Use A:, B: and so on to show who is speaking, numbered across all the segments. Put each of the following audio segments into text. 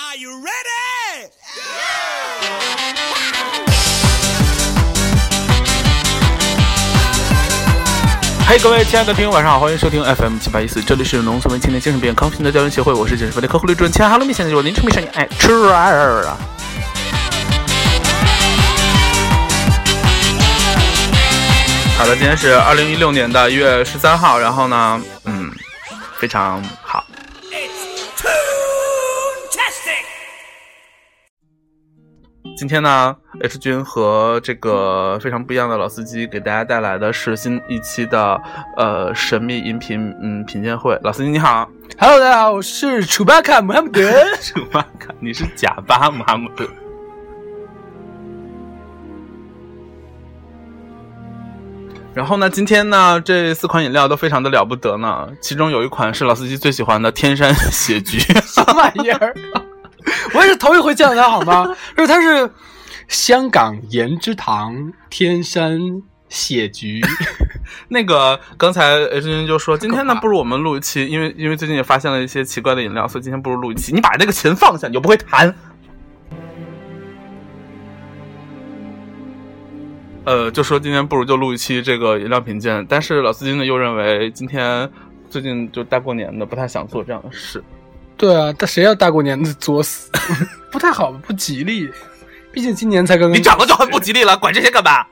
A: Are you ready?
B: 嘿各位亲爱的听友，晚上好，欢迎收听 FM 七八一四，这里是农村为青年精神病康复的交流协会，我是精神分裂客户律主任钱哈喽米，现在就是我您成美少女爱吃儿啊。好的，今天是二零一六年的一月十三号，然后呢，嗯，非常今天呢，H 君和这个非常不一样的老司机给大家带来的是新一期的呃神秘音频嗯品鉴会。老司机你好
C: ，Hello，大家好，我是楚巴卡穆罕默德。
B: 楚巴卡，你是假巴姆哈姆德。然后呢，今天呢，这四款饮料都非常的了不得呢。其中有一款是老司机最喜欢的天山雪菊，
C: 什么玩意儿？我也是头一回见到他，好吗？就是他是香港盐之堂天山血菊，
B: 那个刚才 H 君就说，今天呢不如我们录一期，因为因为最近也发现了一些奇怪的饮料，所以今天不如录一期。你把那个琴放下，你就不会弹。呃，就说今天不如就录一期这个饮料品鉴，但是老司机呢又认为今天最近就大过年的不太想做这样的事。
C: 对啊，但谁要大过年的作死？不太好，不吉利。毕竟今年才刚刚
B: 你长得就很不吉利了，管这些干嘛？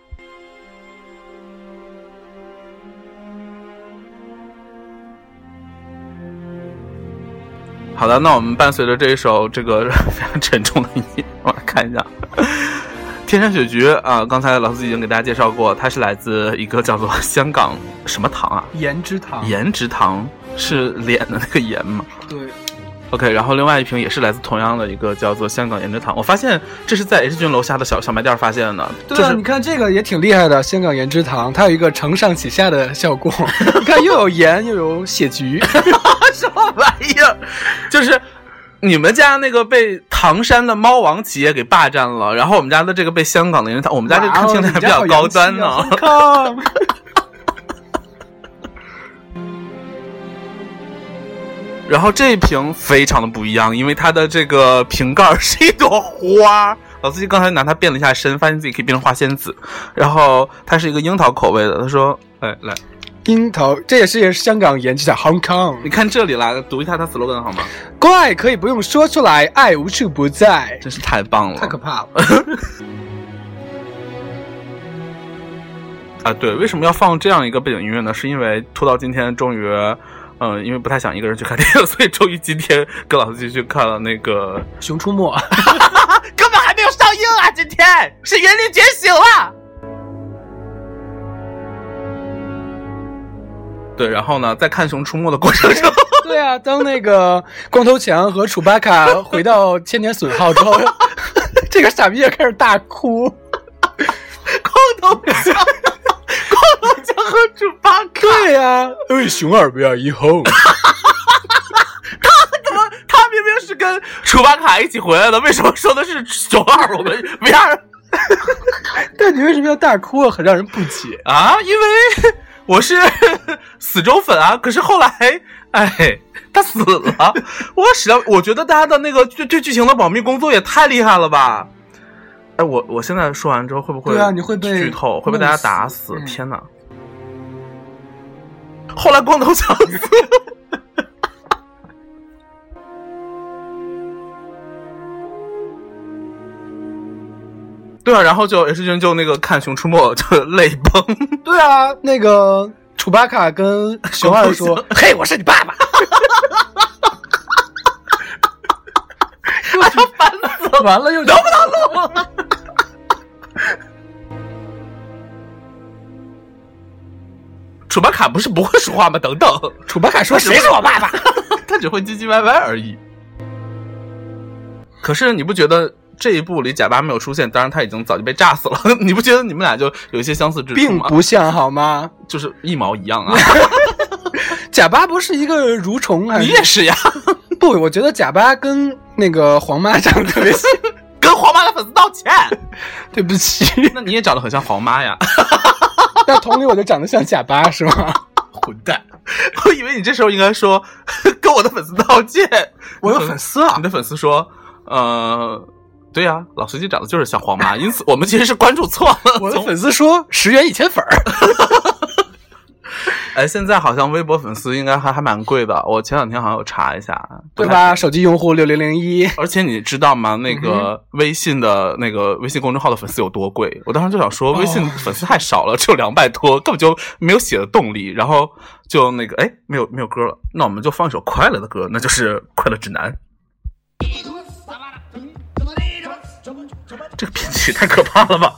B: 好的，那我们伴随着这一首这个 非常沉重的音乐，我来看一下。天山雪菊啊、刚才老司已经给大家介绍过，它是来自一个叫做香港什么糖啊？
C: 盐之堂。
B: 颜值糖是脸的那个颜吗？
C: 对，
B: OK，然后另外一瓶也是来自同样的一个叫做香港颜值糖，我发现这是在 H 君楼下的小小卖店发现的，
C: 对啊，
B: 就是
C: 你看这个也挺厉害的，香港盐之堂，它有一个承上启下的效果。你看，又有盐，又有血菊。
B: 什么玩意儿？就是你们家那个被唐山的猫王企业给霸占了，然后我们家的这个被香港的人，我们家这个听起来比较高端呢。然后这一瓶非常的不一样，因为它的这个瓶盖儿是一朵花。老司机刚才拿它变了一下身，发现自己可以变成花仙子。然后它是一个樱桃口味的，他说：“哎，来，
C: 樱桃，这也是也是香港研制的 Hong Kong。
B: 你看这里啦，读一下它 slogan 好吗？
C: 怪可以不用说出来，爱无处不在。
B: 真是太棒了，
C: 太可怕了！
B: 啊，对，为什么要放这样一个背景音乐呢？是因为拖到今天，终于，嗯、因为不太想一个人去看电影，所以终于今天跟老司机去看了那个，
C: 熊出没，
B: 根本还没有上映啊！今天是《原力觉醒》了。对，然后呢，在看《熊出没》的过程中，
C: 对啊，当那个光头强和楚巴卡回到千年损耗之后，这个傻逼也开始大哭。
B: 光头强，光头强和猪八戒，
C: 对呀、哎，熊二不要以后。
B: 他明明是跟楚巴卡一起回来的，为什么说的是熊二？我们 VR
C: 但你为什么要大哭啊？很让人不解。
B: 啊，因为我是 死忠粉啊。可是后来，哎，他死了。我实在，我觉得大家的那个对对剧情的保密工作也太厉害了吧！哎，我我现在说完之后会不会
C: 对啊你会被
B: 剧透？会被大家打死？
C: 嗯
B: 天哪！后来光头强。对啊，然后就 H 君就那个看《熊出没》就泪崩。
C: 对啊，那个楚巴卡跟熊二说：“嘿，我是你爸爸。
B: 哎呀，烦死”了！
C: 完了又
B: 能不能录？楚巴卡不是不会说话吗？等等，
C: 楚巴卡说：“谁是我爸爸
B: 他只会唧唧歪歪而已。可是你不觉得这一部里贾巴没有出现？当然他已经早就被炸死了。你不觉得你们俩就有一些相似之？”处吗并？
C: 不像好吗？
B: 就是一毛一样啊！
C: 贾巴不是一个蠕虫还是？
B: 你也是呀，
C: 不，我觉得贾巴跟那个黄妈长得特别像。
B: 跟黄妈的粉丝道歉。
C: 对不起，
B: 那你也长得很像黄妈呀，
C: 那同理我就长得像贾巴是吗？
B: 混蛋！我以为你这时候应该说跟我的粉丝道歉。
C: 我有粉丝啊
B: 你的粉丝说，呃，对呀、老司机长得就是像黄妈，因此我们其实是关注错了。
C: 我的粉丝说十元一千粉儿，
B: 哎，现在好像微博粉丝应该还还蛮贵的，我前两天好像有查一下，
C: 对？吧？手机用户六零零一，
B: 而且你知道吗？那
C: 嗯
B: 个微信的那个微信公众号的粉丝有多贵？我当时就想说，微信
C: 哦
B: 粉丝太少了，只有两百多，根本就没有写的动力。然后就那个，哎，没有没有歌了，那我们就放一首快乐的歌，那就是《快乐指南》。这个编曲太可怕了吧！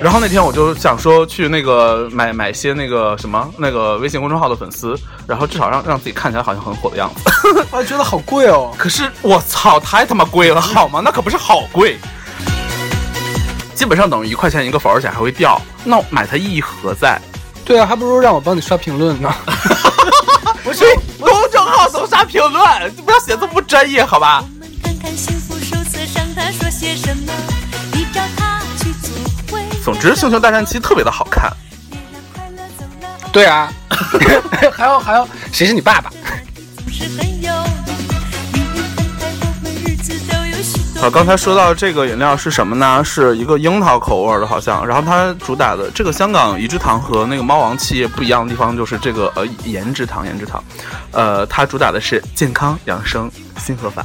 B: 然后那天我就想说去那个买买些那个什么那个微信公众号的粉丝，然后至少让让自己看起来好像很火的样子。
C: 我 觉得好贵哦。
B: 可是我操，太他妈贵了好吗？那可不是好贵，基本上等于一块钱一个粉，而且还会掉。那买它意义何在？
C: 对啊，还不如让我帮你刷评论呢。
B: 不是公众号都刷评论，不要写这么不专业好吧？
D: 我们看看幸福手册上他说些什么，
B: 总之，《星球大战七》特别的好看。
C: 对啊，还有还有，谁是你爸爸？
D: 不是很有用。命运安排我们日子都有许多。
B: 好，刚才说到这个饮料是什么呢？是一个樱桃口味的，好像。然后它主打的这个香港怡之堂和那个猫王企业不一样的地方，就是这个呃颜之堂，颜之堂，呃，它主打的是健康养生新喝法。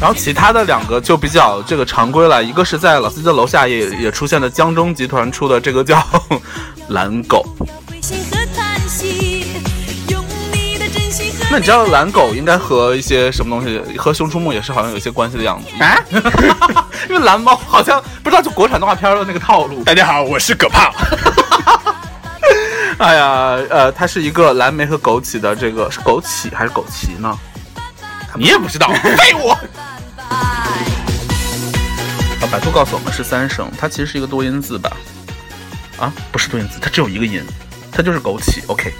B: 然后其他的两个就比较这个常规了，一个是在老司机的楼下也也出现的江中集团出的这个叫 蓝狗，那你知道蓝狗应该和一些什么东西，和《熊出没》也是好像有一些关系的样子
C: 啊？
B: 因为蓝猫好像不知道就国产动画片的那个套路。
C: 大家好，我是葛胖。
B: 哎呀，呃，它是一个蓝莓和枸杞的这个是枸杞还是枸杞呢？你也不知道，废物！啊，百度告诉我们是三声，它其实是一个多音字吧？啊，不是多音字，它只有一个音，它就是枸杞。OK。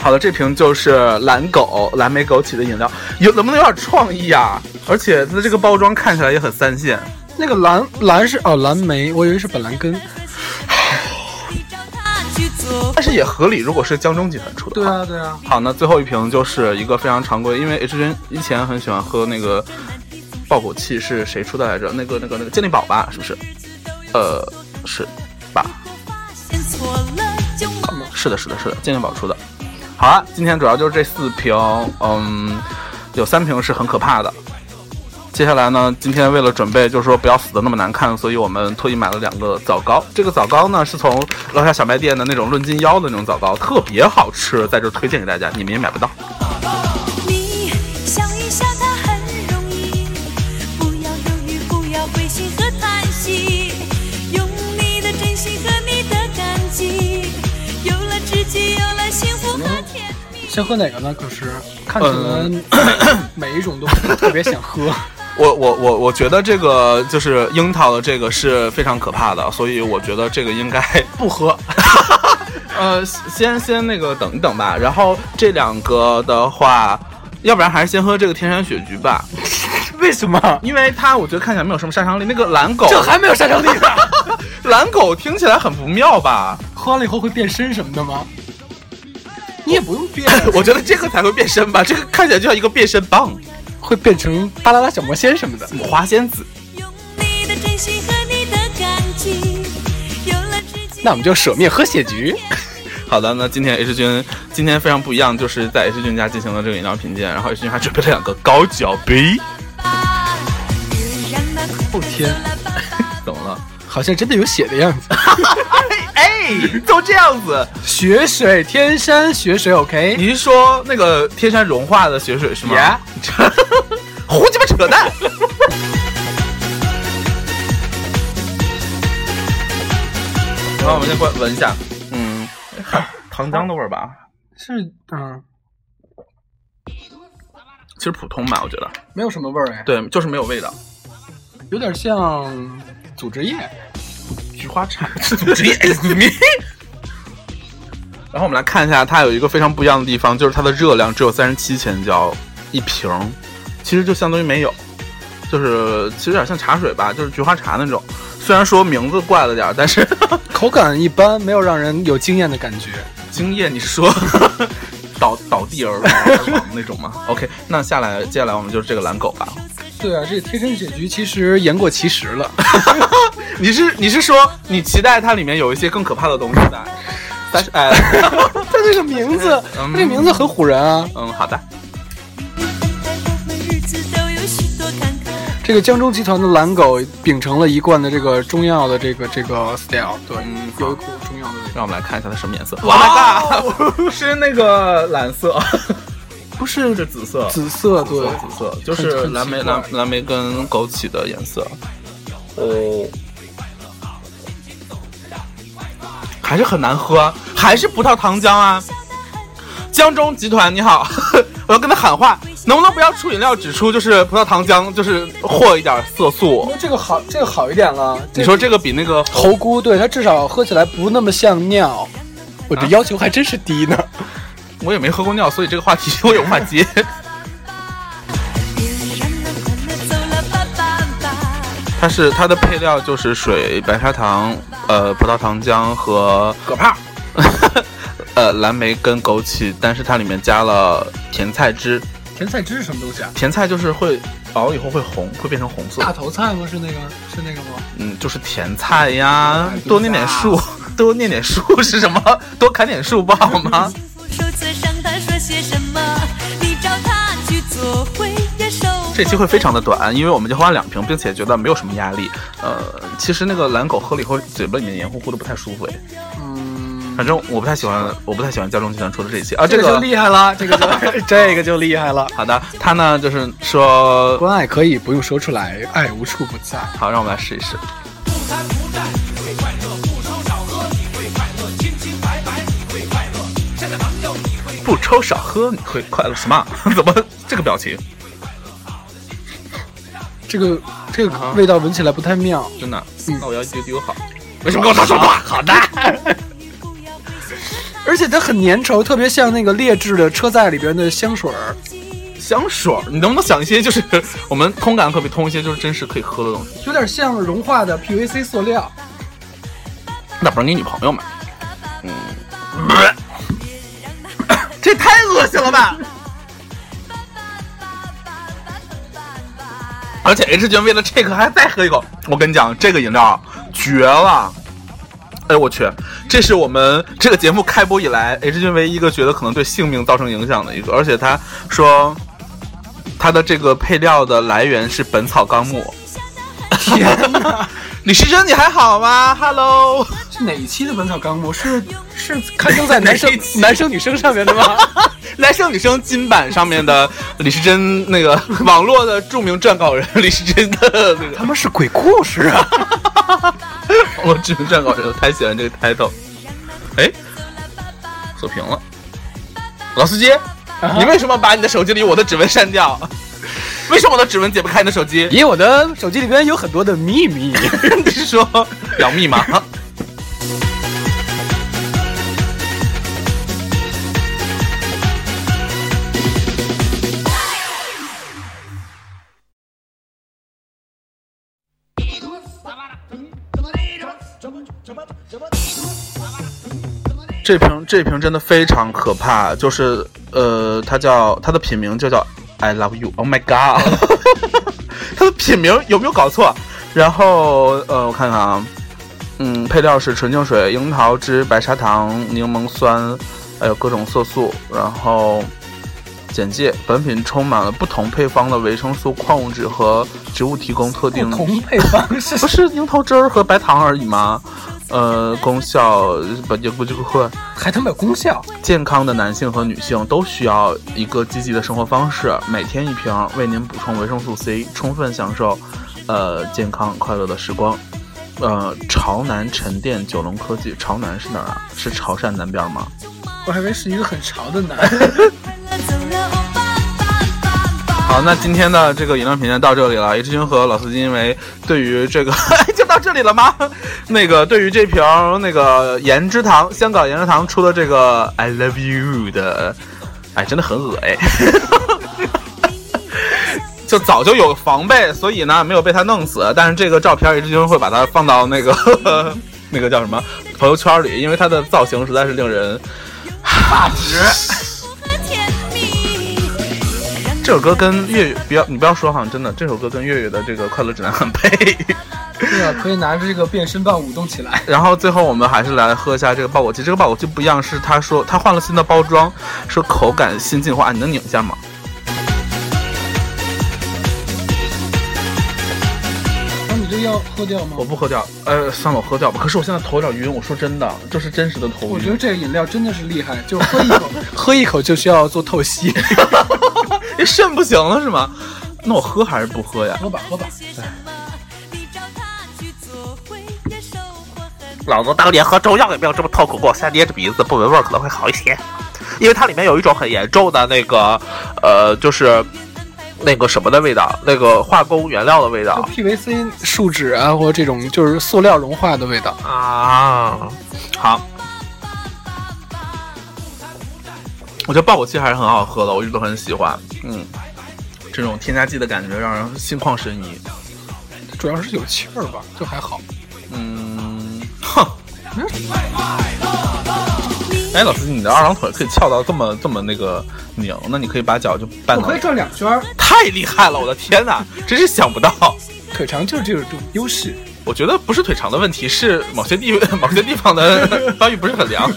B: 好的，这瓶就是蓝狗蓝莓枸杞的饮料，有能不能有点创意啊？而且它的这个包装看起来也很三线。
C: 那个蓝蓝是哦蓝莓，我以为是板蓝根。
B: 但是也合理，如果是江中集团出的。
C: 对。啊对啊，
B: 好，那最后一瓶就是一个非常常规，因为 H 君以前很喜欢喝那个爆果器，是谁出的来着？那个那个那个健力宝吧，是不是？呃，是吧？是的，是的，是的，健力宝出的。好了，今天主要就是这四瓶，嗯，有三瓶是很可怕的。接下来呢，今天为了准备，就是说不要死的那么难看，所以我们特意买了两个枣糕。这个枣糕呢，是从楼下小卖店的那种论斤腰的那种枣糕，特别好吃，在这推荐给大家，你们也买不到。
C: 先喝哪个呢？可是看起来每一种都特别想喝。
B: 我我我我觉得这个就是樱桃的这个是非常可怕的，所以我觉得这个应该 不喝。呃，先先那个等一等吧。然后这两个的话，要不然还是先喝这个天山雪菊吧，
C: 为什么？
B: 因为它我觉得看起来没有什么杀伤力。那个蓝狗，
C: 这还没有杀伤力呢？
B: 蓝狗听起来很不妙吧？
C: 喝完了以后会变身什么的吗？你也不用变，
B: 我觉得这个才会变身吧，这个看起来就像一个变身棒，
C: 会变成巴啦啦小魔仙什么的。
B: 抹花仙子。
D: 用你的真心和你的感激，有了知己。
C: 那我们就舍命喝血菊。
B: 好的，那今天 H 君今天非常不一样，就是在 H 君家进行了这个饮料品鉴，然后 H 君还准备了两个高脚杯。
D: 让那
C: 哦天，
B: 怎么了？
C: 好像真的有血的样子。
B: 哎，都这样子？
C: 雪水，天山雪水，OK。
B: 你是说那个天山融化的雪水是吗
C: Yeah
B: 胡鸡巴扯淡！然后我们先闻闻一下，嗯，糖浆的味儿吧，
C: 是，嗯，
B: 其实普通吧，我觉得，
C: 没有什么味儿哎，
B: 对，就是没有味道。
C: 有点像组织液。
B: 菊花茶。然后我们来看一下，它有一个非常不一样的地方，就是它的热量只有三十七千焦一瓶，其实就相当于没有，就是其实有点像茶水吧，就是菊花茶那种。虽然说名字怪了点儿，但是
C: 口感一般，没有让人有惊艳的感觉。
B: 惊艳，你是说倒倒地而亡而亡那种吗？OK，那下来接下来我们就是这个蓝狗吧。
C: 对啊，这个贴身雪菊其实言过其实了。
B: 你是你是说你期待它里面有一些更可怕的东西的？但是哎，
C: 它这个名字，
B: 嗯
C: 它这个名字很唬人啊。
B: 嗯，好的。
C: 这个江中集团的蓝狗秉承了一贯的这个中药的这个这个 style，对，
B: 嗯
C: 有一股中药的味道。
B: 让我们来看一下它什么颜色。Oh my god，是那个蓝色，不是是紫色，
C: 紫色，对，
B: 紫色就是蓝莓蓝蓝莓跟枸杞的颜色。哦，还是很难喝，还是葡萄糖浆啊！江中集团你好，我要跟他喊话，能不能不要出饮料只出就是葡萄糖浆，就是和一点色素？
C: 这个好，这个好一点了。
B: 你说这个比那个
C: 猴菇，对它至少喝起来不那么像尿。我这要求还真是低呢。
B: 我也没喝过尿，所以这个话题我也无法接。它是它的配料就是水、白砂糖、呃葡萄糖浆和
C: 可怕！
B: 呃蓝莓跟枸杞，但是它里面加了甜菜汁。
C: 甜菜汁是什么东西啊？
B: 甜菜就是会熬以后会红，会变成红色。
C: 大头菜吗？是那个？是那个吗？
B: 嗯，就是甜菜呀
C: 哎，
B: 多念点树，多念点树是什么？多砍点树不好吗？这期会非常的短，因为我们就喝完两瓶，并且觉得没有什么压力。呃，其实那个蓝狗喝了以后，嘴巴里面黏糊糊的，不太舒服哎。
C: 嗯，
B: 反正我不太喜欢，我不太喜欢家中集团出的这一期啊。这
C: 这个就厉害了，这个就 这个就厉害了。
B: 好的，他呢就是说，
C: 关爱可以不用说出来，爱无处不在。
B: 好，让我们来试一试。不抽少喝你会快乐什么？怎么这个表情？
C: 这个这个味道闻起来不太妙。
B: 真的？
C: 嗯
B: 那我要一丢丢好。为什么跟我说说话？好的。
C: 而且它很粘稠，特别像那个劣质的车载里边的香水儿。
B: 香水儿，你能不能想一些就是我们通感可不可以通一些就是真实可以喝的东西？
C: 有点像融化的 PVC 塑料。
B: 那不是你女朋友吗？嗯，这太恶心了吧！而且 H 君为了这个还再喝一口，我跟你讲，这个饮料绝了！哎我去，这是我们这个节目开播以来 H 君唯一一个觉得可能对性命造成影响的一个，而且他说他的这个配料的来源是《本草纲目》。天哪！李时珍，你还好吗？Hello。
C: 是哪一期的《本草纲目》？是是 刊登在男生男生女生上面的吗？
B: 男生女生金版上面的李时珍那个网络的著名撰稿人 李时珍的那个
C: 他们是鬼故事啊！
B: 网络著名撰稿人，我太喜欢这个 title。哎，锁屏了。老司机，你为什么把你的手机里我的指纹删掉？为什么我的指纹解不开你的手机？
C: 因为我的手机里边有很多的秘密。
B: 你是说表密码？这瓶这瓶真的非常可怕，就是呃，它叫它的品名就叫 I love you，Oh my god，它的品名有没有搞错？然后呃，我看看啊，嗯，配料是纯净水、樱桃汁、白砂糖、柠檬酸，还有各种色素。然后简介：本品充满了不同配方的维生素、矿物质和植物提供特定
C: 不同配方是
B: 不是樱桃汁儿和白糖而已吗？呃，功效不就不就会
C: 还他妈有功效？
B: 健康的男性和女性都需要一个积极的生活方式，每天一瓶，为您补充维生素 C，充分享受呃健康快乐的时光。呃，潮南沉淀九龙科技，潮南是哪儿啊？是潮汕南边吗？
C: 我还以为是一个很潮的男。
B: 好，那今天的这个饮料品鉴到这里了。H 君和老司机因为对于这个 就到这里了吗？那个对于这瓶那个盐之堂香港盐之堂出的这个 I love you 的，哎，真的很恶哎。就早就有防备，所以呢没有被他弄死。但是这个照片，H 君会把它放到那个 那个叫什么朋友圈里，因为他的造型实在是令人
C: 发指。
B: 这首歌跟粤语不要你不要说哈，真的这首歌跟粤语的这个快乐指南很配。
C: 对啊，可以拿着这个变身棒舞动起来。
B: 然后最后我们还是来喝一下这个爆果鸡，这个爆果鸡不一样，是他说他换了新的包装，说口感新进化，你能拧一下吗？
C: 那你这要喝掉吗
B: 我？不喝掉，呃，算了，我喝掉吧。可是我现在头有点晕，我说真的，这是真实的头晕。
C: 我觉得这个饮料真的是厉害，就喝一口，喝一口就需要做透析。
B: 这肾不行了是吗？那我喝还是不喝呀？
C: 喝吧，喝吧。
A: 老子当年喝中药也没有这么痛苦过，现在捏着鼻子不闻味儿可能会好一些，因为它里面有一种很严重的那个，呃，就是那个什么的味道，那个化工原料的味道
C: PVC 树脂啊，或者这种就是塑料融化的味道。
A: 啊。
B: 好，我觉得爆果鸡还是很好喝的，我一直都很喜欢。嗯，这种添加剂的感觉让人心旷神怡。
C: 主要是有气儿吧，就还好。
B: 嗯，哼。哎，老师，你的二郎腿可以翘到这么这么那个拧，那你可以把脚就绊到
C: 我可以，转两圈儿，
B: 太厉害了！我的天哪，真是想不到。
C: 腿长就是这种优势。
B: 我觉得不是腿长的问题，是某些地 某些地方的 发育不是很良。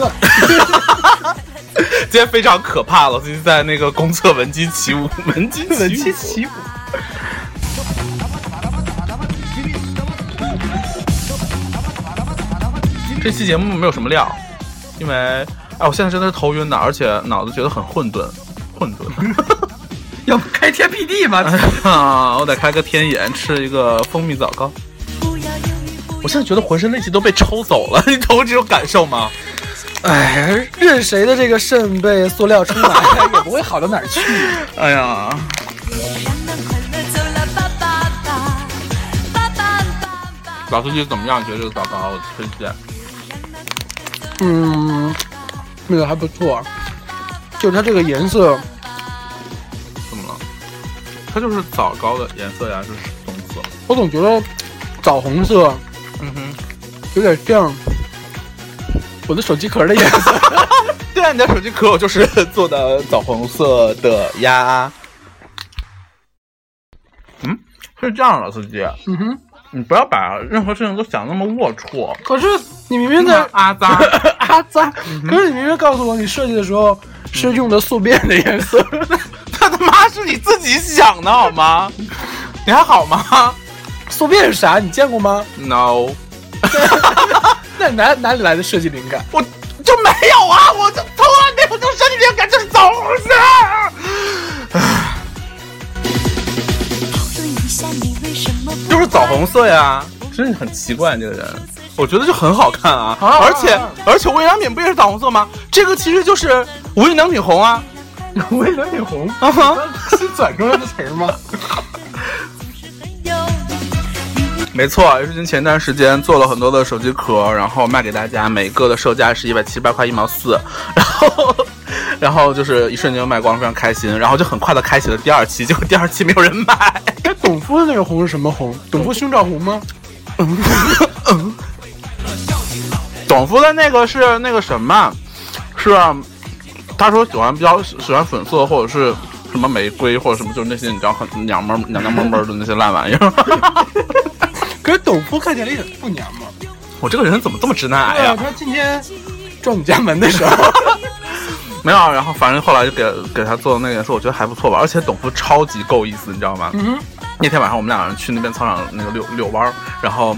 D: 吧
C: 可以
D: 吧。
C: 反着转。
B: 今天非常可怕了，最近在那个公厕闻鸡起舞，闻鸡
C: 闻
B: 起舞。
C: 鸡起舞。
B: 这期节目没有什么料，因为哎，我现在真的是头晕的，而且脑子觉得很混沌，混沌。
C: 要不开天辟地吧？
B: 啊，我得开个天眼，吃一个蜂蜜枣糕。我现在觉得浑身力气都被抽走了，你懂我这种感受吗？
C: 哎，任谁的这个肾被塑料充满，也不会好到哪儿去。
B: 哎呀。老司机怎么样？你觉得这个枣糕我推荐？
C: 嗯，那个还不错，就是它这个颜色，
B: 怎么了？它就是枣糕的颜色呀，是棕色。
C: 我总觉得枣红色
B: 嗯哼，
C: 有点像我的手机壳的颜色。
B: 对啊，你的手机壳我就是 做的枣红色的呀。嗯，是这样的，司机，
C: 嗯哼，
B: 你不要把任何事情都想那么龌龊。
C: 可是你明明在
B: 阿扎，
C: 阿扎，可是你明明告诉我你设计的时候是用的宿便的颜色。
B: 他他妈是你自己想的好吗？你还好吗
C: 宿便是啥？你见过吗
B: ？？No，
C: 那哪哪里来的设计灵感？
B: 我就没有啊，我就从来没有这种设计灵感，就是枣红色，
D: 讨论一下你为什么
B: 就是枣红色呀。真是很奇怪，这个人，我觉得就很好看啊，
C: 啊
B: 而且而且无印良品不也是枣红色吗？这个其实就是无印良品红啊。
C: 无印良品红，
B: 啊哈，
C: 是转出来的词儿吗？
B: 没错，瑞金前段时间做了很多的手机壳，然后卖给大家，每个的售价是一百七十八块一毛四，然后，然后就是一瞬间就卖光，非常开心，然后就很快的开启了第二期，结果第二期没有人买。
C: 哎，董夫的那个红是什么红？董夫胸罩红吗？
B: 董夫的那个是那个什么，是他说喜欢比较喜欢粉色或者是什么玫瑰或者什么，就是那些你知道很娘们娘娘们儿的那些烂玩意儿。
C: 可是董夫看起来一点不娘嘛。
B: 我这个人怎么这么直男癌
C: 哎呀，
B: 呀？
C: 他今天撞你家门的时候，
B: 没有，啊然后反正后来就给给他做的那个颜色，我觉得还不错吧，而且董夫超级够意思，你知道吗？
C: 嗯
B: 那天晚上我们俩人去那边操场那个遛遛弯儿，然后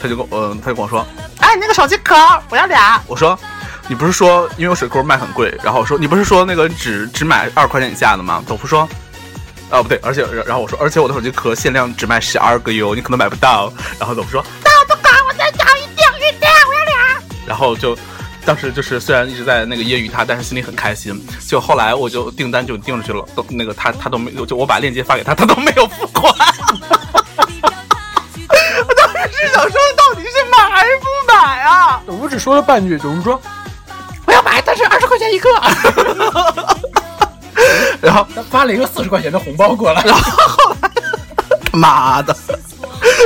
B: 他就跟我呃他就跟我说，哎，那个手机壳我要俩。我说你不是说因为我水库卖很贵，然后我说你不是说那个只只买二块钱以下的吗？董夫说。哦，不对，而且然后我说，而且我的手机壳限量只卖十二个哟，你可能买不到。然后董夫说，那我不管，我再找一定一定，我要俩。然后就当时就是虽然一直在那个揶揄他，但是心里很开心。就后来我就订单就订出去了，都那个他他都没有，就我把链接发给他，他都没有付款。我当时是想说，到底是买还是不买啊？
C: 我只说了半句，怎么说
B: 我要买，但是二十块钱一个。然后他
C: 发了一个四十块钱的红包过来。
B: 妈的！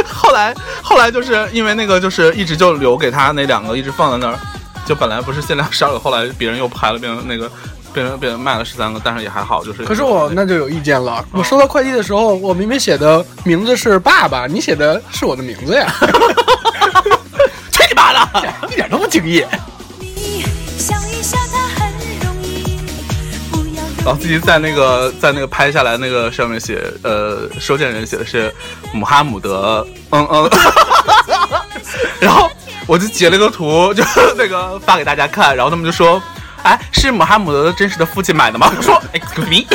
B: 后来后来就是因为那个就是一直就留给他那两个一直放在那儿，就本来不是限量十二个，后来别人又拍了，变成那个变成变成卖了十三个，但是也还好，就是
C: 可是我那就有意见了。我收到快递的时候，我明明写的名字是爸爸，你写的是我的名字呀，
B: 去你妈的！
C: 一点都不敬业。
D: 不要
B: 老司机在那个在那个拍下来那个上面写，呃，收件人写的是姆哈姆德，嗯嗯，然后我就截了个图，就那个发给大家看，然后他们就说，哎，是姆哈姆德的真实的父亲买的吗？我说，excuse me，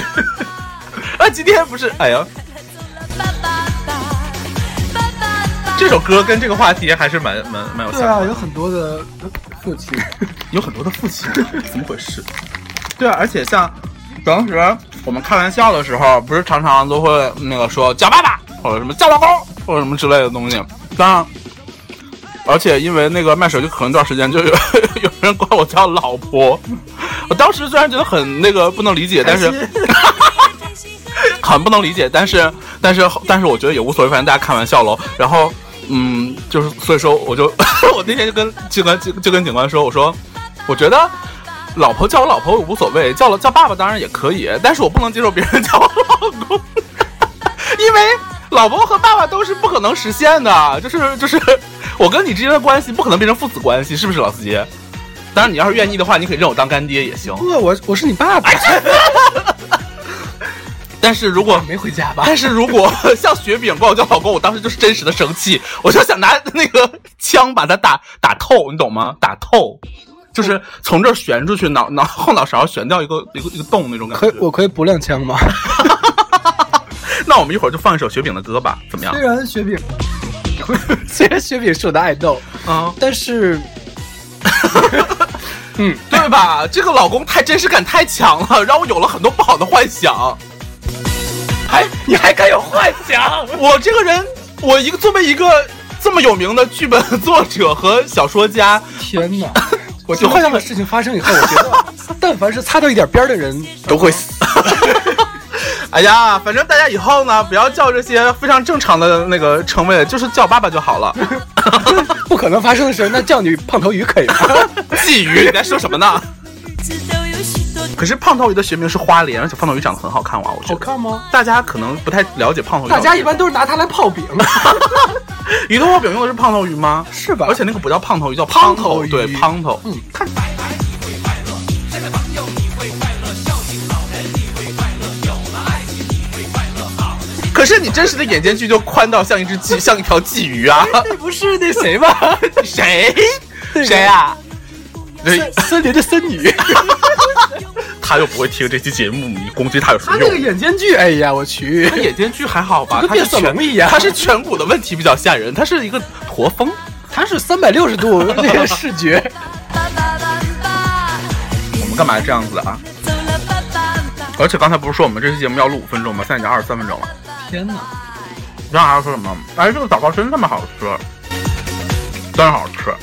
B: 啊，今天不是，哎呀。这首歌跟这个话题还是蛮蛮蛮有
C: 对啊，
B: 相关的
C: 有很多的父亲。
B: 有很多的父亲，怎么回事？对啊，而且像当时我们开玩笑的时候，不是常常都会那个说叫爸爸，或者什么叫老公，或者什么之类的东西。当然，而且因为那个卖手机壳那段时间，就有有人管我叫老婆。我当时虽然觉得很那个不能理解，但是很不能理解，但是但是但是我觉得也无所谓，反正大家开玩笑喽。然后嗯，就是所以说我就 我那天就跟警官就就跟警官说，我说我觉得老婆叫我老婆我无所谓，叫了叫爸爸当然也可以，但是我不能接受别人叫我老公，因为老婆和爸爸都是不可能实现的，就是就是我跟你之间的关系不可能变成父子关系，是不是老司机？当然，你要是愿意的话，你可以认我当干爹也行。
C: 不，我我是你爸爸，
B: 但是如果
C: 没回家吧？
B: 但是如果 像雪饼管我叫老公，我当时就是真实的生气，我就想拿那个枪把他打打透，你懂吗？打透，就是从这儿旋出去，脑脑后脑勺旋掉一个一个一个洞那种感觉。
C: 可以，我可以不亮枪吗？
B: 那我们一会儿就放一首雪饼的歌吧，怎么样
C: 虽？然雪饼，虽然雪饼是我的爱豆，
B: 啊，
C: 但是 嗯
B: 对吧？这个老公太真实感太强了，让我有了很多不好的幻想。
C: 还你还敢有幻想？
B: 我这个人，我一个作为一个这么有名的剧本作者和小说家，
C: 天哪！我就幻想的事情发生以后，我觉得，但凡是擦到一点边儿的人
B: 都会死。哎呀，反正大家以后呢，不要叫这些非常正常的那个称谓，就是叫爸爸就好了。
C: 不可能发生的事，那叫你胖头鱼可以吗？
B: 鲫鱼，你在说什么呢？可是胖头鱼的学名是花鲢，而且胖头鱼长得很好看哇，我觉得。
C: 好看吗？
B: 大家可能不太了解胖头鱼。
C: 大家一般都是拿它来泡饼，
B: 鱼头泡饼用的是胖头鱼吗？
C: 是吧？
B: 而且那个不叫胖头鱼，叫
C: 胖
B: 头
C: 头鱼
B: 对，胖头。
C: 嗯，看
B: 可是你真实的眼间距就宽到像一只鲫，像一条鲫鱼啊！
C: 那不是那谁吗？
B: 谁？谁啊？对，
C: 森森林的森女，
B: 他又不会听这期节目，你攻击他有什么用
C: 他那个？眼间距，哎呀，我去
B: 他，眼间距还好吧？
C: 跟变色
B: 他是颧
C: 龙一样
B: 他是颧骨的问题比较吓人，他是一个驼峰。
C: 他是三百六十度那个视觉，
B: 我们干嘛这样子啊？而且刚才不是说我们这期节目要录五分钟吗？现在已经二十三分钟了。
C: 天哪！
B: 你刚才要说什么？哎，这个枣糕真他妈好吃，真好吃。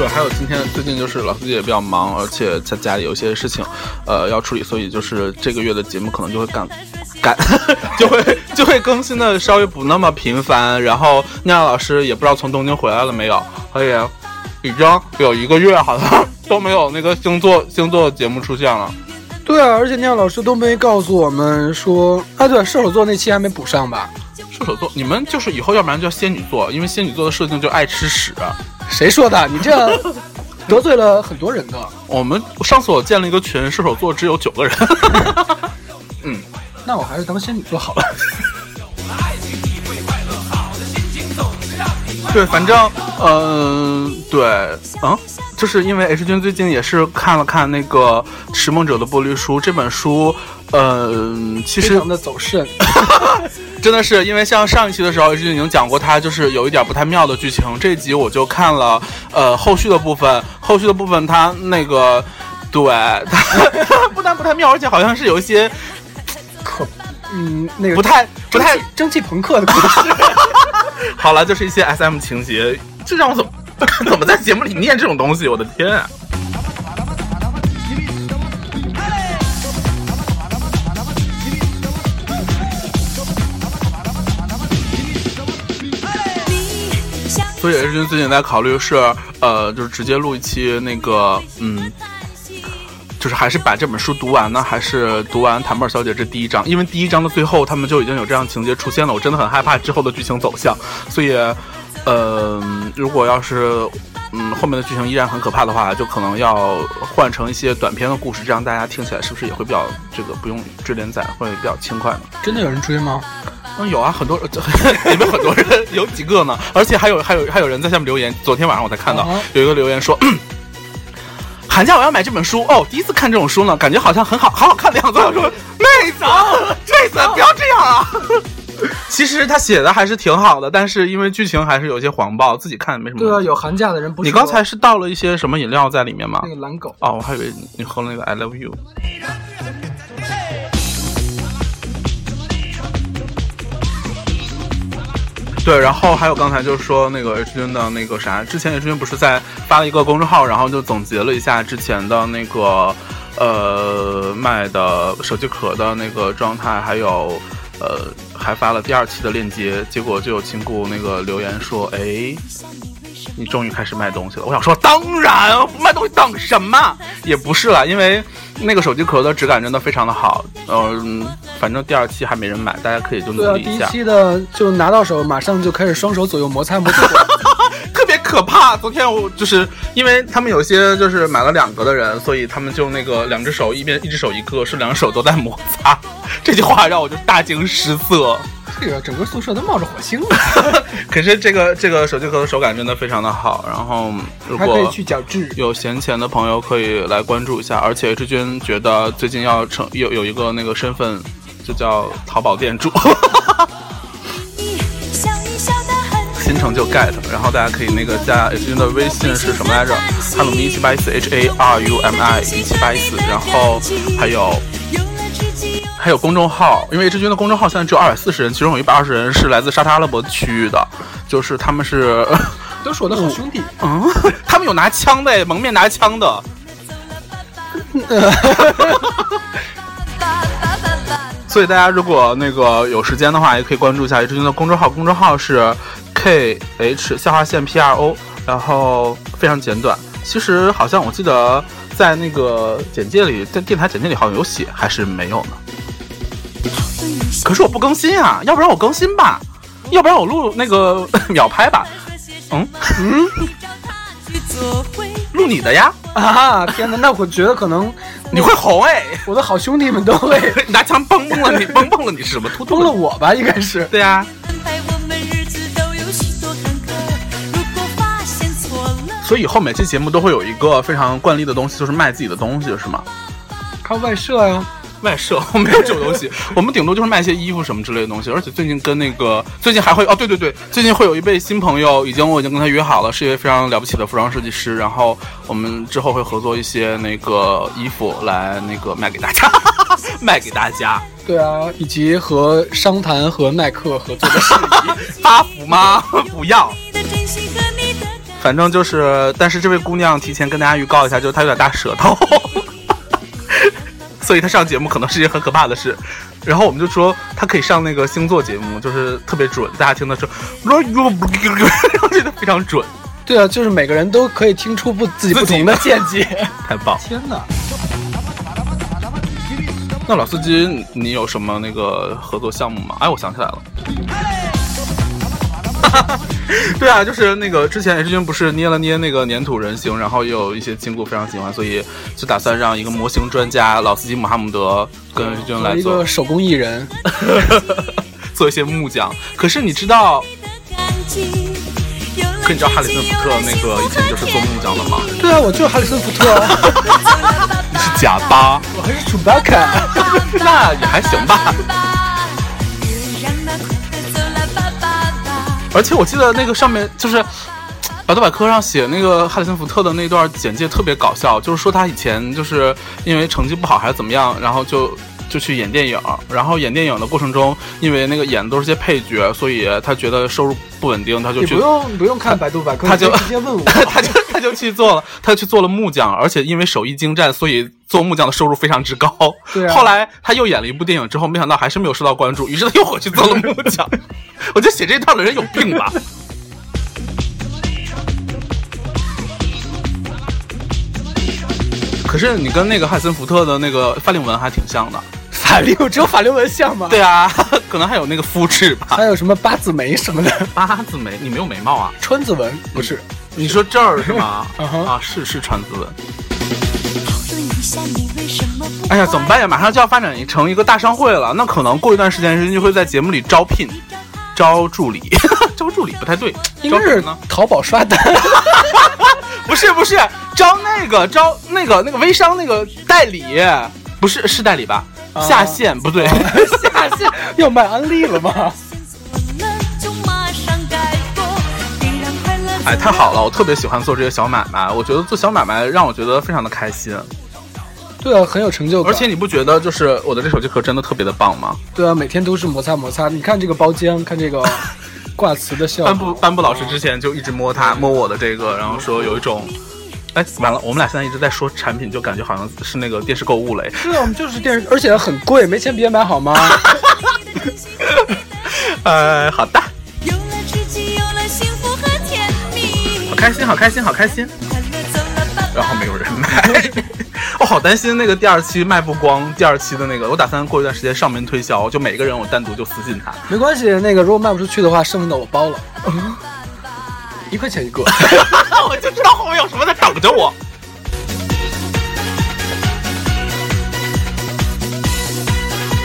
B: 对，还有今天最近就是老司机也比较忙，而且在家里有一些事情，呃，要处理，所以就是这个月的节目可能就会赶赶，就会就会更新的稍微不那么频繁。然后酿老师也不知道从东京回来了没有，所以已经有一个月好像 都没有那个星座星座节目出现了。
C: 对啊，而且酿老师都没告诉我们说，啊，对，射手座那期还没补上吧？
B: 射手座，你们就是以后要不然叫仙女座，因为仙女座的设定就爱吃屎。
C: 谁说的？你这样 得罪了很多人的。
B: 我们上次我建了一个群，射手座只有九个人。
C: 嗯那我还是当仙女座好了。
B: 对，反正，嗯、对，嗯，就是因为 H 君最近也是看了看那个《拾梦者的玻璃书》这本书，嗯、其实
C: 非常的走肾，
B: 真的是因为像上一期的时候就已经讲过，它就是有一点不太妙的剧情。这一集我就看了，呃，后续的部分，后续的部分它那个，对，它不但不太妙，而且好像是有一些
C: 可嗯，那个
B: 不太不太
C: 蒸汽蒸汽朋克的故事。
B: 好了，就是一些 S M 情节，这让我怎么 怎么在节目里念这种东西？我的天、啊！所以 H 君最近在考虑是，呃，就是直接录一期那个，嗯，就是还是把这本书读完呢，还是读完《谭妹儿小姐》这第一章？因为第一章的最后他们就已经有这样情节出现了，我真的很害怕之后的剧情走向。所以，呃，如果要是嗯后面的剧情依然很可怕的话，就可能要换成一些短篇的故事，这样大家听起来是不是也会比较这个不用追连载，会比较轻快呢？
C: 真的有人追吗？
B: 嗯，有啊，很多 里面很多人，有几个呢，而且还有还有还有人在下面留言。昨天晚上我才看到、有一个留言说，寒假我要买这本书哦，第一次看这种书呢，感觉好像很好，好好看的样子。我说妹子，妹子不要这样啊。其实他写的还是挺好的，但是因为剧情还是有些黄暴，自己看没什么。
C: 对啊，有寒假的人不
B: 你刚才是倒了一些什么饮料在里面吗
C: 那？个蓝狗，
B: 哦，我还以为你喝了那个 I love you。对，然后还有刚才就是说那个 H 君的那个啥，之前 H 君不是在发了一个公众号，然后就总结了一下之前的那个呃卖的手机壳的那个状态，还有呃还发了第二期的链接，结果就有亲故那个留言说，哎，你终于开始卖东西了。我想说，当然不卖东西等什么？也不是啦，因为那个手机壳的质感真的非常的好。嗯、反正第二期还没人买，大家可以就努
C: 对啊，
B: 力一下。
C: 第一期的就拿到手，马上就开始双手左右摩擦摩擦。
B: 特别可怕。昨天我就是因为他们有些就是买了两个的人，所以他们就那个两只手一边一只手一个，是两手都在摩擦。这句话让我就大惊失色。
C: 这个整个宿舍都冒着火星了，
B: 可是这个这个手机壳的手感真的非常的好，然后如果
C: 可以去角质。
B: 有闲钱的朋友可以来关注一下，而且志军觉得最近要成有有一个那个身份，就叫淘宝店主，新成就 get，然后大家可以那个加 H 君的微信是什么来着？哈鲁米一七八一四 H A R U M I 一七八一四，然后还有还有公众号，因为 H 君的公众号现在只有二百四十人，其中有一百二十人是来自沙特阿拉伯区域的，就是他们是，
C: 都是我的好兄弟。
B: 嗯，他们有拿枪的，蒙面拿枪的。所以大家如果那个有时间的话，也可以关注一下 H 君的公众号，公众号是 K H 下划线 P R O，然后非常简短。其实好像我记得在那个简介里，在电台简介里好像有写，还是没有呢。可是我不更新啊，要不然我更新吧，要不然我录那个 秒拍吧，嗯
D: 嗯，
B: 录你的呀，
C: 啊！天哪，那我觉得可能
B: 你会红哎，
C: 我的好兄弟们都会
B: 拿枪崩崩了你，崩崩了你是什么？突突
C: 崩了我吧，应该是。
B: 对呀、所以以后每期节目都会有一个非常惯例的东西，就是卖自己的东西，是吗？
C: 靠外设呀、
B: 外设我没有这种东西，我们顶多就是卖一些衣服什么之类的东西。而且最近跟那个最近还会哦，对对对，最近会有一位新朋友，已经我已经跟他约好了，是一位非常了不起的服装设计师。然后我们之后会合作一些那个衣服来那个卖给大家，卖给大家。
C: 对啊，以及和商谈和耐克合作的事宜。
B: 发福吗？不要。反正就是，但是这位姑娘提前跟大家预告一下，就是她有点大舌头，所以他上节目可能是一件很可怕的事。然后我们就说他可以上那个星座节目，就是特别准，大家听的时候，我 觉得非常准，
C: 对啊，就是每个人都可以听出不自己不同的见解。
B: 太棒。
C: 天哪！
B: 那老司机，你有什么那个合作项目吗？哎，我想起来了。对啊，就是那个之前 H 君不是捏了捏那个粘土人形，然后也有一些亲故非常喜欢，所以就打算让一个模型专家老司机姆哈姆德跟 H 君来做
C: 一
B: 做
C: 个手工艺人，
B: 做一些木匠。可是你知道，可你知道哈里森福特那个以前就是做木匠的吗？
C: 对啊，我就是哈里森福特啊，
B: 你是假巴，
C: 我还是楚巴卡。
B: 那也还行吧。而且我记得那个上面就是百度百科上写那个哈里森福特的那段简介特别搞笑，就是说他以前就是因为成绩不好还是怎么样，然后就就去演电影，然后演电影的过程中，因为那个演的都是些配角，所以他觉得收入不稳定，他就去
C: 不用不用看百度百科，
B: 他就
C: 直接问我。
B: 他 就他就去做了，他去做了木匠，而且因为手艺精湛，所以做木匠的收入非常之高。
C: 对啊
B: 后来他又演了一部电影之后，没想到还是没有受到关注，于是他又回去做了木匠。我觉得写这一段的人有病吧？可是你跟那个汉森福特的那个范令文还挺像的。
C: 法令只有法令纹像吗？
B: 对啊，可能还有那个肤质吧。
C: 还有什么八字眉什么的，
B: 八字眉，你没有眉毛啊？
C: 川字纹不是？
B: 你说这儿是吗？啊，是是川字纹。
D: 讨论一下你为什么
B: 哎呀，怎么办呀？马上就要发展成一个大商会了，那可能过一段时间，人家就会在节目里招聘、招助理、招助理不太对，
C: 应该是
B: 招什么呢？
C: 淘宝刷单。
B: 不是不是，招那个招那个那个微商那个代理，不是是代理吧？
C: 啊
B: 下线不对，
C: 下线要卖安利了吗？
B: 哎，太好了，我特别喜欢做这些小买卖，我觉得做小买卖让我觉得非常的开心，
C: 对啊，很有成就感。
B: 而且你不觉得就是我的这手机壳真的特别的棒吗？
C: 对啊，每天都是摩擦摩擦。你看这个包浆，看这个 挂瓷的效
B: 班
C: 果。
B: 布班布老师之前就一直摸它摸我的这个，然后说有一种，哎，完了，我们俩现在一直在说产品，就感觉好像是那个电视购物嘞。
C: 是啊，我们就是电视，而且很贵，没钱别买好吗？
B: 呃，好的，
D: 有了知己，有了幸福和甜蜜
B: 好，开心，好开心，好开心。然后没有人买，我好担心那个第二期卖不光，第二期的那个，我打算过一段时间上门推销，就每个人我单独就私信他。
C: 没关系，那个如果卖不出去的话，剩下的我包了，一块钱一个。
B: 我就知道后面有什么在等着我。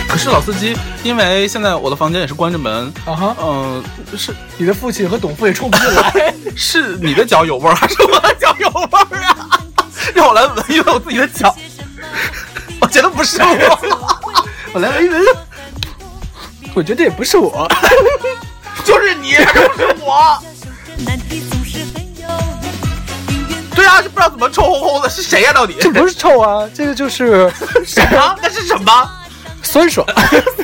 B: 可是老司机，因为现在我的房间也是关着门，
C: 啊哈，
B: 嗯、是
C: 你的父亲和董父也冲不进来。
B: 是你的脚有味儿，还是我的脚有味儿啊？让我来闻一闻我自己的脚，我觉得不是我，我来闻一闻，
C: 我觉得也不是我，
B: 就是你，还是不是我？
D: 难题总是
B: 不知道怎么臭烘烘的，是谁呀、到底？
C: 这不是臭啊，这个就是
B: 什么？那是什么？
C: 酸爽。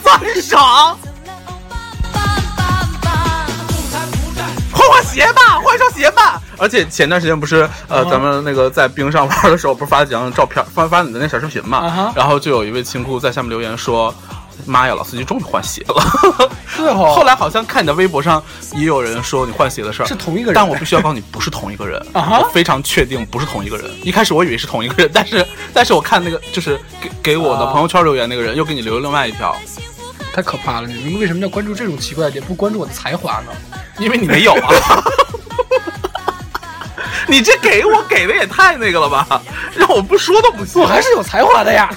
B: 酸爽。换换鞋吧，换一双鞋吧。而且前段时间不是呃，咱们那个在冰上玩的时候，不是发了几张照片，发发你的那小视频嘛然后就有一位亲姑在下面留言说：“妈呀，老司机终于换鞋了。”后来好像看你的微博上也有人说你换鞋的事儿，
C: 是同一个人
B: 但我必须要告诉你，不是同一个人。我非常确定不是同一个人。一开始我以为是同一个人，但是 但是我看那个就是给给我的
C: 啊
B: 朋友圈留言那个人，又给你留了另外一条，
C: 太可怕了！你们为什么要关注这种奇怪的点，不关注我的才华呢？
B: 因为你没有啊。你这给我给的也太那个了吧，让我不说都不行。
C: 我还是有才华的呀。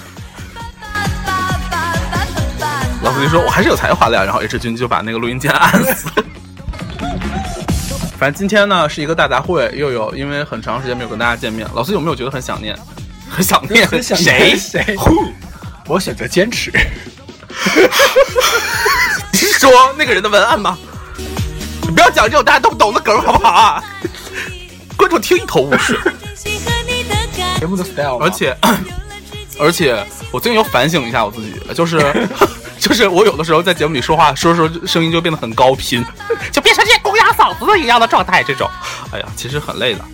B: 老司机说：“我还是有才华的呀。”然后 H 君就把那个录音键按死。反正今天呢是一个大杂烩，又有因为很长时间没有跟大家见面，老司机有没有觉得很想念？很想念
C: 很想
B: 谁？
C: 念谁？我选择坚持。
B: 你是说那个人的文案吗？你不要讲这种大家都不懂的梗好不好啊？观众听一头雾水。
C: 节目的 style，
B: 而且 而且我最近又反省一下我自己，就是就是我有的时候在节目里说话，说说声音就变得很高频，就变成这些公鸭嗓子一样的状态。这种，哎呀，其实很累的。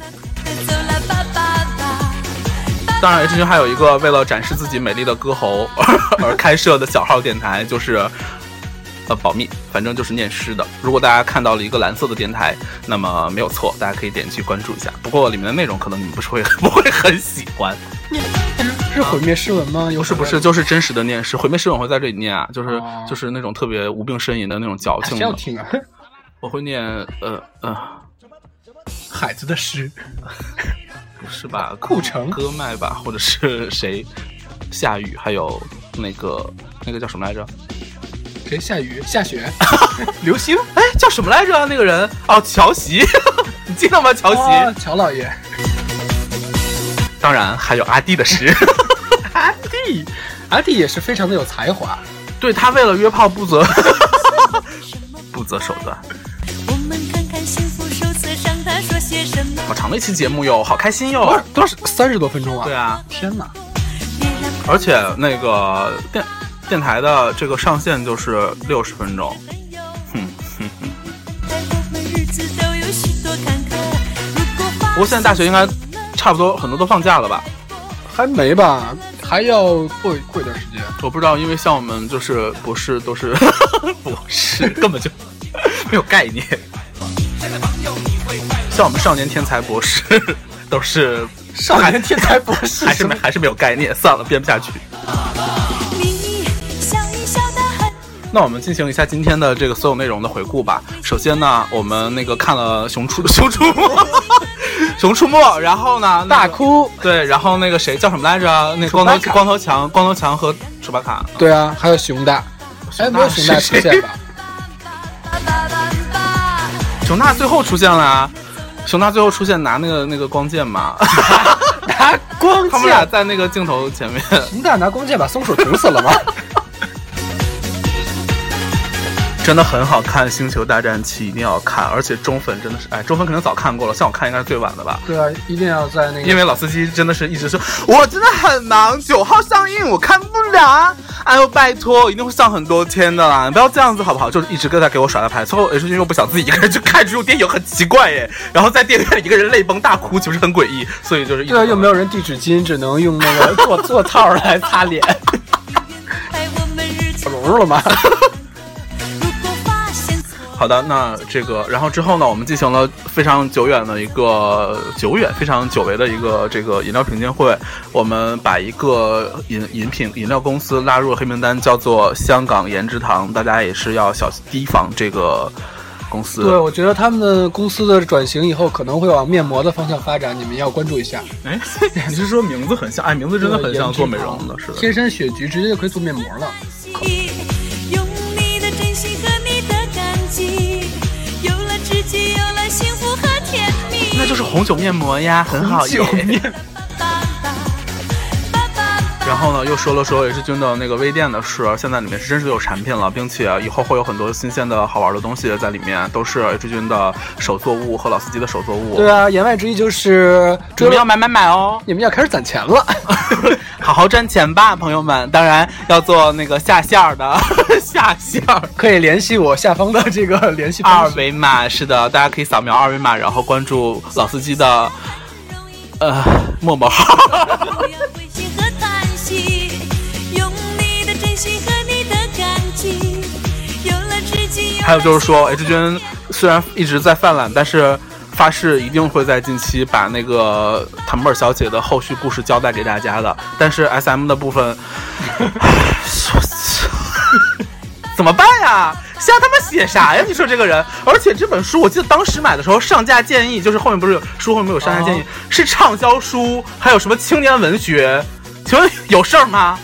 B: 当然，之前还有一个为了展示自己美丽的歌喉 而开设的小号电台，就是呃保密，反正就是念诗的。如果大家看到了一个蓝色的电台，那么没有错，大家可以点击关注一下。不过里面的内容可能你们不是会 不会很喜欢。
C: 是毁灭诗文吗？有
B: 不是不是，就是真实的念诗，毁灭诗我会在这里念啊，就是、
C: 哦
B: 就是那种特别无病呻吟的那种矫情的。
C: 谁要听啊？
B: 我会念呃呃，
C: 海子的诗，
B: 不是吧？
C: 顾城
B: 歌麦吧，或者是 谁？夏雨，还有那个那个叫什么来着？
C: 谁下雨下雪？流星？
B: 哎，叫什么来着？那个人哦，乔席，你记得吗？乔席。
C: 哦乔老爷，
B: 当然还有阿弟的诗，
C: 阿弟，阿弟也是非常的有才华。
B: 对他为了约炮不择 不择手段。
D: 我们看看幸福手册上他说些什么。
B: 好长的一期节目哟，好开心
C: 多
B: 哟
C: 少。多少三十多分钟啊？
B: 对啊，
C: 天哪！
B: 而且那个电电台的这个上限就是六十分钟。
D: 哼哼哼，在我们日子都有许多坎坷。如果
B: 不过现在大学应该差不多很多都放假了吧？
C: 还没吧，还要过过一段时间。
B: 我不知道，因为像我们就是博士都是 博士，根本就 没有概念。像我们少年天才博士都是
C: 少年天才博士，
B: 还是没还是没有概念。算了，编不下去。那我们进行一下今天的这个所有内容的回顾吧。首先呢，我们那个看了《熊出熊出没》，熊出没，然后呢，
C: 大哭。
B: 对，然后那个谁叫什么来着？那光头光头强，光头强和楚巴卡。
C: 对啊，还有熊大，哎，没有熊大出现吧？
B: 熊大最后出现了啊！熊大最后出现拿那个那个光剑嘛，
C: 拿光剑，
B: 他们俩在那个镜头前面。
C: 熊大拿光剑把松鼠捅死了吗？
B: 真的很好看，《星球大战七》一定要看，而且中粉真的是，哎，中粉可能早看过了，像我看应该是最晚的吧？
C: 对啊，一定要在那个，
B: 因为老司机真的是一直说，我真的很忙，九号上映我看不了啊！哎呦，拜托，一定会上很多天的啦，你不要这样子好不好？就是一直跟他给我耍大牌，最后 H 君又不想自己一个人去看这种电影，很奇怪耶。然后在电影院里一个人泪崩大哭，岂不是很诡异，所以就是
C: 对啊，又没有人递纸巾，只能用那个做 做套来擦脸。融入了吗？
B: 好的，那这个，然后之后呢，我们进行了非常久远的一个久远、非常久违的一个这个饮料品鉴会。我们把一个饮饮品饮料公司拉入了黑名单，叫做香港颜值堂。大家也是要小心提防这个公司。
C: 对，我觉得他们的公司的转型以后可能会往面膜的方向发展，你们要关注一下。
B: 哎，你是说名字很像？哎，名字真的很像做美容的，是的。
C: 天山雪菊直接就可以做面膜了。
B: 那就是红酒面膜呀，很好
C: 用。
B: 然后呢，又说了说 H 君的那个微店的事，现在里面是真是有产品了，并且以后会有很多新鲜的好玩的东西在里面，都是 H 君的手作物和老司机的手作物。
C: 对啊，言外之意就是
B: 你们要买买买哦，
C: 你们要开始攒钱了，
B: 好好赚钱吧，朋友们。当然要做那个下线的下线，
C: 可以联系我下方的这个联系
B: 二维码。是的，大家可以扫描二维码，然后关注老司机的呃陌陌号。还有就是说，H 君虽然一直在犯懒，但是发誓一定会在近期把那个坦布尔小姐的后续故事交代给大家的。但是 SM 的部分，怎么办呀？瞎他妈写啥呀？你说这个人，而且这本书我记得当时买的时候上架建议，就是后面不是有书后面有上架建议，是畅销书，还有什么青年文学？请问有事儿吗？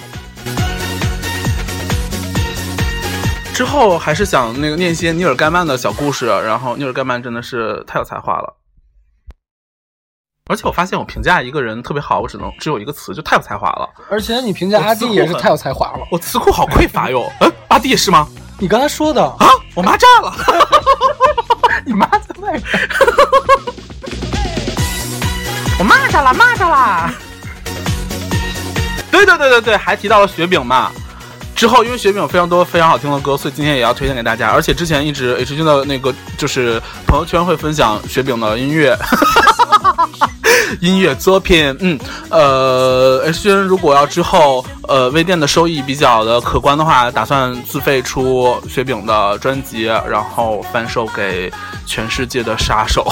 B: 之后还是想那个念些尼尔盖曼的小故事，然后尼尔盖曼真的是太有才华了，而且我发现我评价一个人特别好，我只能只有一个词，就太有才华了。
C: 而且你评价阿弟也是太有才华了，
B: 我词库好匮乏哟。嗯，阿弟也是吗？
C: 你刚才说的
B: 啊，我妈炸了，
C: 你妈在外面，
B: 我骂他了，骂他了。对对对对对，还提到了雪饼嘛。之后，因为雪饼有非常多非常好听的歌，所以今天也要推荐给大家。而且之前一直 H 君的那个就是朋友圈会分享雪饼的音乐，音乐作品。嗯，呃，H 君如果要之后呃微店的收益比较的可观的话，打算自费出雪饼的专辑，然后贩售给全世界的杀手。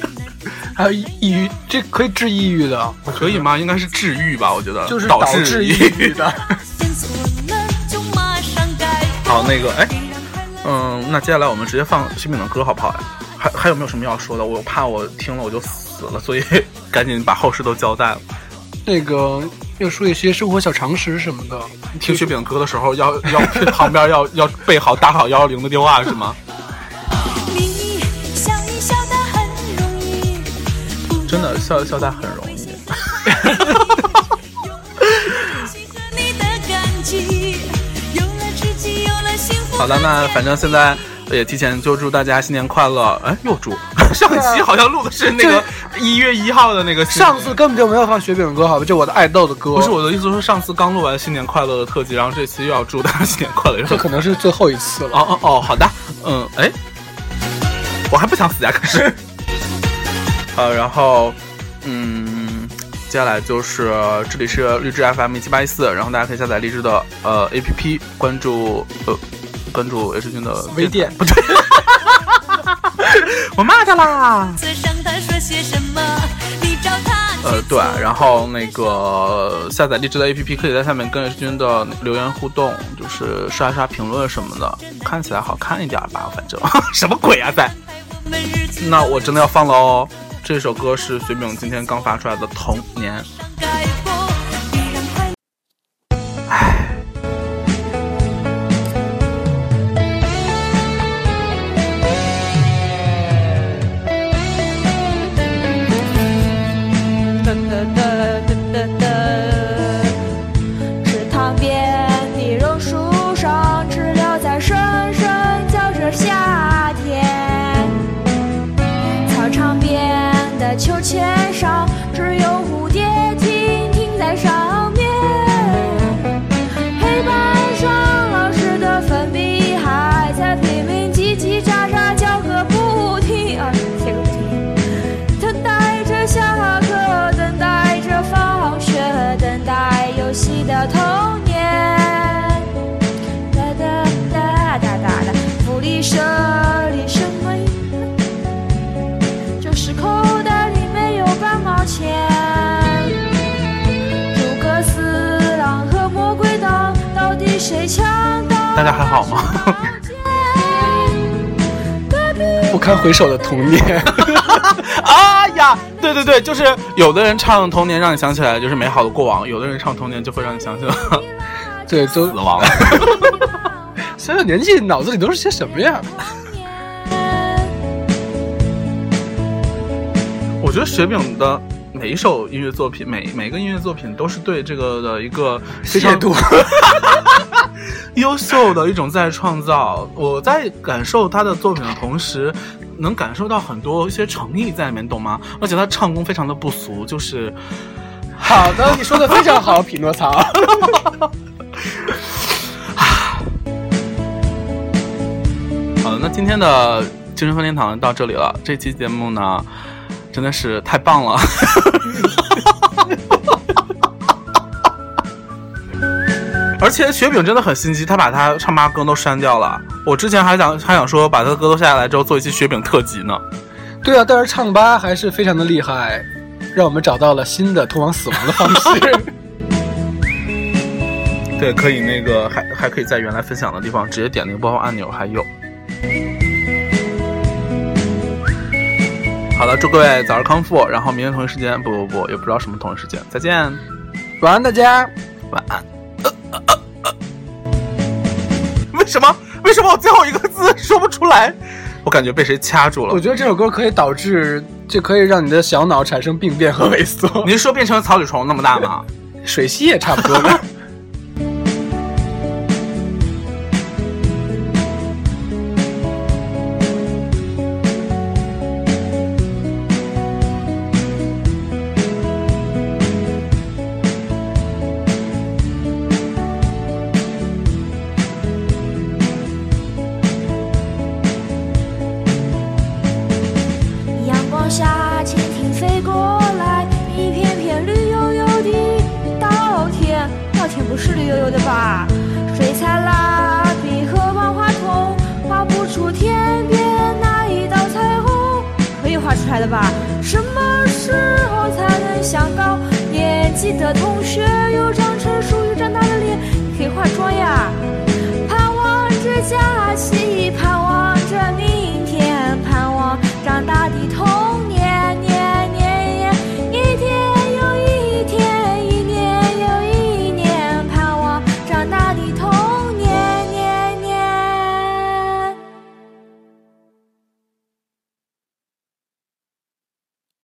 C: 还有抑郁，这可以治抑郁的，
B: 可以吗？应该是治愈吧，我觉得
C: 就是导
B: 致
C: 抑郁的。
B: 好，那个，哎，嗯，那接下来我们直接放徐敏的歌好不好呀？还还有没有什么要说的？我怕我听了我就死了，所以 赶紧把后事都交代了。
C: 那个要说一些生活小常识什么的。
B: 听雪饼歌的时候，要要旁边要要备好打好幺幺零的电话是吗？真的笑笑他很容易。好的，那反正现在也提前就祝大家新年快乐，哎，又祝 上期好像录的是那个一月一号的那个
C: 上次根本就没有放雪饼歌，好吧？就我的爱豆的歌，
B: 不是我的意思，是上次刚录完新年快乐的特辑，然后这期又要祝大家新年快乐。
C: 这可能是最后一次了。
B: 哦哦哦，好的，嗯，哎，我还不想死呀，可是，呃，然后，嗯，接下来就是这里是荔枝 FM 一七八一四，然后大家可以下载荔枝的呃 APP，关注呃关注 H 君的
C: 微店
B: 不对，我骂他啦。呃，对，然后那个下载荔枝的 APP，可以在下面跟 H 君的留言互动，就是刷一刷评论什么的，看起来好看一点吧，反正 什么鬼啊，在。那我真的要放了哦，这首歌是雪饼今天刚发出来的《童年》。
C: 堪回首的童年，
B: 啊 呀，对对对，就是有的人唱《童年》让你想起来就是美好的过往，有的人唱《童年》就会让你想起来
C: 对，都
B: 死亡。
C: 小小年纪脑子里都是些什么呀？
B: 我觉得雪饼的每一首音乐作品，每每个音乐作品都是对这个的一个非常
C: 亵渎
B: 优秀的一种再创造。我在感受他的作品的同时，能感受到很多一些诚意在里面，懂吗？而且他唱功非常的不俗，就是
C: 好的，你说的非常好，匹诺曹。
B: 好的，那今天的精神分裂堂到这里了。这期节目呢，真的是太棒了。而且雪饼真的很心机，他把他唱吧歌都删掉了。我之前还想还想说把他的歌都下下来之后做一期雪饼特辑呢。
C: 对啊，但是唱吧还是非常的厉害，让我们找到了新的通往死亡的方式。
B: 对，可以那个还还可以在原来分享的地方直接点那个播放按钮，还有。好了，祝各位早日康复，然后明天同一时间，不不不，也不知道什么同一时间，再见，
C: 晚安，大家。
B: 晚安。为什么？为什么我最后一个字说不出来？我感觉被谁掐住了
C: 我。觉得这首歌可以导致，这可以让你的小脑产生病变和萎缩。
B: 您说变成草履虫那么大吗？
C: 水螅也差不多呢。